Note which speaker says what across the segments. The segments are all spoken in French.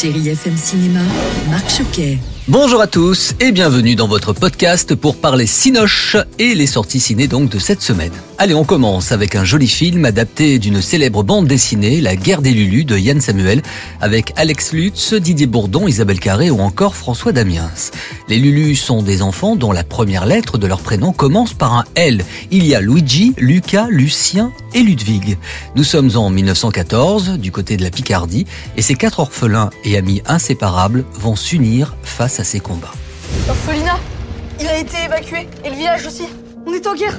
Speaker 1: Chéri FM Cinéma, Marc Choquet.
Speaker 2: Bonjour à tous et bienvenue dans votre podcast pour parler Cinoche et les sorties ciné donc de cette semaine. Allez, on commence avec un joli film adapté d'une célèbre bande dessinée, La guerre des Lulus de Yann Samuel, avec Alex Lutz, Didier Bourdon, Isabelle Carré ou encore François Damiens. Les Lulus sont des enfants dont la première lettre de leur prénom commence par un L. Il y a Luigi, Lucas, Lucien et Ludwig. Nous sommes en 1914, du côté de la Picardie, et ces quatre orphelins et amis inséparables vont s'unir face à ces combats.
Speaker 3: L'orphelinat, il a été évacué. Et le village aussi. On est en guerre.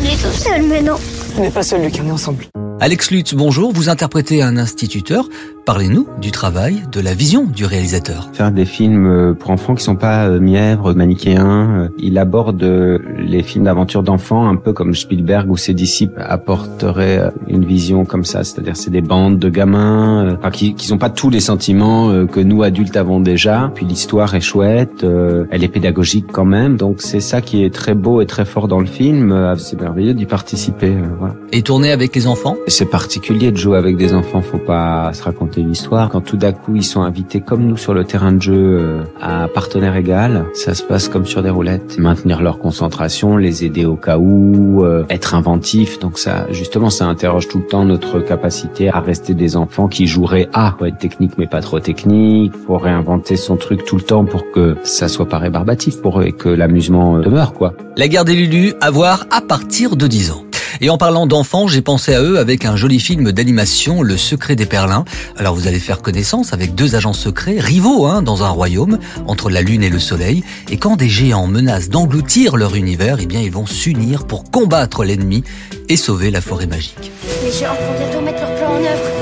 Speaker 4: On est tout seul maintenant.
Speaker 3: On n'est pas seul, Luc, on est ensemble.
Speaker 2: Alex Lutz, bonjour, vous interprétez un instituteur. Parlez-nous du travail, de la vision du réalisateur.
Speaker 5: Faire des films euh, pour enfants qui sont pas euh, mièvres, manichéens. euh, Il aborde les films d'aventure d'enfants un peu comme Spielberg ou ses disciples apporteraient une vision comme ça. C'est-à-dire c'est des bandes de gamins enfin, qui qui ont pas tous les sentiments que nous adultes avons déjà. Puis l'histoire est chouette, elle est pédagogique quand même. Donc c'est ça qui est très beau et très fort dans le film. C'est merveilleux d'y participer. Voilà.
Speaker 2: Et tourner avec les enfants?
Speaker 5: C'est particulier de jouer avec des enfants, faut pas se raconter l'histoire. Quand tout d'un coup ils sont invités comme nous sur le terrain de jeu euh, à partenaire égal, ça se passe comme sur des roulettes. Maintenir leur concentration, les aider au cas où, euh, être inventif. Donc ça, justement, ça interroge tout le temps notre capacité à rester des enfants qui joueraient à. Être technique mais pas trop technique. Faut réinventer son truc tout le temps pour que ça soit pas rébarbatif pour eux et que l'amusement euh, demeure quoi.
Speaker 2: La guerre des Lulus, à voir à partir de 10 ans. Et en parlant d'enfants, j'ai pensé à eux avec un joli film d'animation, Le secret des Perlins. Alors vous allez faire connaissance avec deux agents secrets, rivaux hein, dans un royaume, entre la lune et le soleil. Et quand des géants menacent d'engloutir leur univers, eh bien ils vont s'unir pour combattre l'ennemi et sauver la forêt magique.
Speaker 4: Les géants vont bientôt mettre leur plan en œuvre.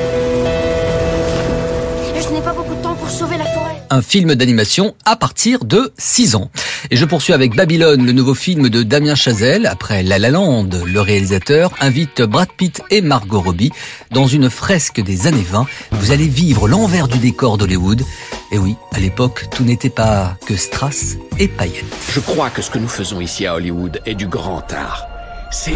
Speaker 2: Un film d'animation à partir de 6 ans. Et je poursuis avec Babylone, le nouveau film de Damien Chazelle. Après La La Land, le réalisateur invite Brad Pitt et Margot Robbie dans une fresque des années 20. Vous allez vivre l'envers du décor d'Hollywood. Et oui, à l'époque, tout n'était pas que strass et paillettes.
Speaker 6: Je crois que ce que nous faisons ici à Hollywood est du grand art. C'est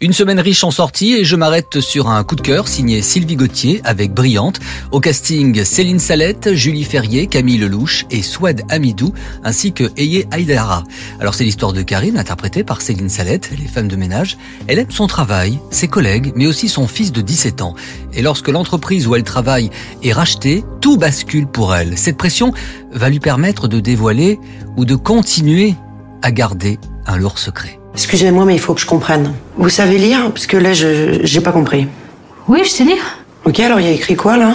Speaker 2: Une semaine riche en sorties et je m'arrête sur un coup de cœur signé Sylvie Gauthier avec Brillante. Au casting, Céline Salette, Julie Ferrier, Camille Lelouch et Swed Amidou ainsi que Eye Aïdara. Alors c'est l'histoire de Karine interprétée par Céline Salette, elle est femme de ménage. Elle aime son travail, ses collègues mais aussi son fils de 17 ans. Et lorsque l'entreprise où elle travaille est rachetée, tout bascule pour elle. Cette pression va lui permettre de dévoiler ou de continuer à garder un lourd secret.
Speaker 7: Excusez-moi, mais il faut que je comprenne. Vous savez lire? Parce que là, je j'ai pas compris.
Speaker 8: Oui, je sais lire.
Speaker 7: Ok, alors il y a écrit quoi là?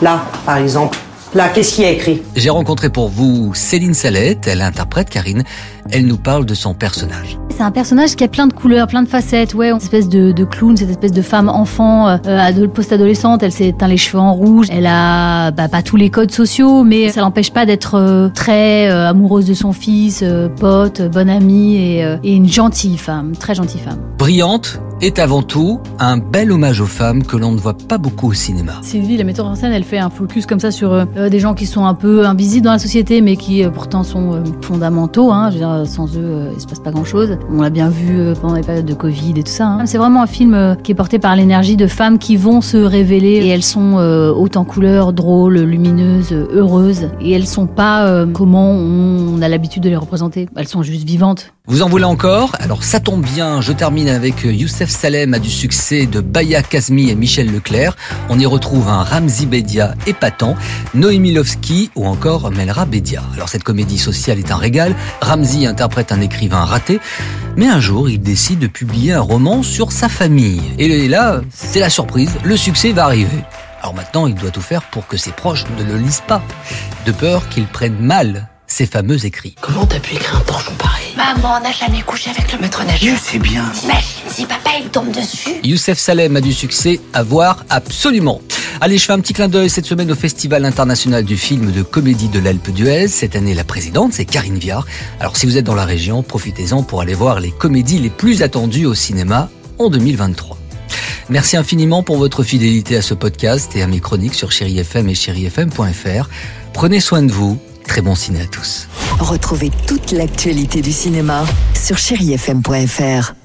Speaker 7: Là, par exemple. Là, qu'est-ce qu'il y a écrit?
Speaker 2: J'ai rencontré pour vous Céline Salette, elle interprète Karine, elle nous parle de son personnage.
Speaker 8: C'est un personnage qui a plein de couleurs, plein de facettes. Ouais, cette espèce de, de clown, cette espèce de femme enfant, euh, ado- post-adolescente. Elle s'est teint les cheveux en rouge. Elle a bah, pas tous les codes sociaux, mais ça l'empêche pas d'être euh, très euh, amoureuse de son fils, euh, pote, bonne amie et, euh, et une gentille femme, très gentille femme.
Speaker 2: Brillante est avant tout un bel hommage aux femmes que l'on ne voit pas beaucoup au cinéma.
Speaker 8: Sylvie, la metteur en scène, elle fait un focus comme ça sur euh, des gens qui sont un peu invisibles dans la société, mais qui euh, pourtant sont euh, fondamentaux. Hein. Je veux dire, sans eux, euh, il se passe pas grand-chose. On l'a bien vu euh, pendant les périodes de Covid et tout ça. hein. C'est vraiment un film euh, qui est porté par l'énergie de femmes qui vont se révéler et elles sont euh, hautes en couleurs, drôles, lumineuses, euh, heureuses. Et elles sont pas euh, comment on a l'habitude de les représenter. Elles sont juste vivantes.
Speaker 2: Vous en voulez encore? Alors ça tombe bien, je termine avec euh, Youssef Salem a du succès de Baya Kazmi et Michel Leclerc. On y retrouve un Ramzi Bedia épatant, Noémie Lovski ou encore Melra Bedia. Alors cette comédie sociale est un régal, Ramzi interprète un écrivain raté, mais un jour il décide de publier un roman sur sa famille. Et là, c'est la surprise, le succès va arriver. Alors maintenant, il doit tout faire pour que ses proches ne le lisent pas, de peur qu'ils prennent mal ces fameux écrits.
Speaker 9: Comment t'as pu écrire un torchon pareil
Speaker 10: Maman n'a jamais couché avec le maître nageur.
Speaker 11: C'est bien.
Speaker 10: T'imagines si papa il tombe dessus
Speaker 2: Youssef Salem a du succès à voir absolument. Allez, je fais un petit clin d'œil cette semaine au Festival international du film de comédie de l'Alpe d'Huez. Cette année, la présidente, c'est Karine Viard. Alors, si vous êtes dans la région, profitez-en pour aller voir les comédies les plus attendues au cinéma en 2023. Merci infiniment pour votre fidélité à ce podcast et à mes chroniques sur Chéri FM et chérifm.fr. Prenez soin de vous. Très bon ciné à tous.
Speaker 1: Retrouvez toute l'actualité du cinéma sur chérifm.fr.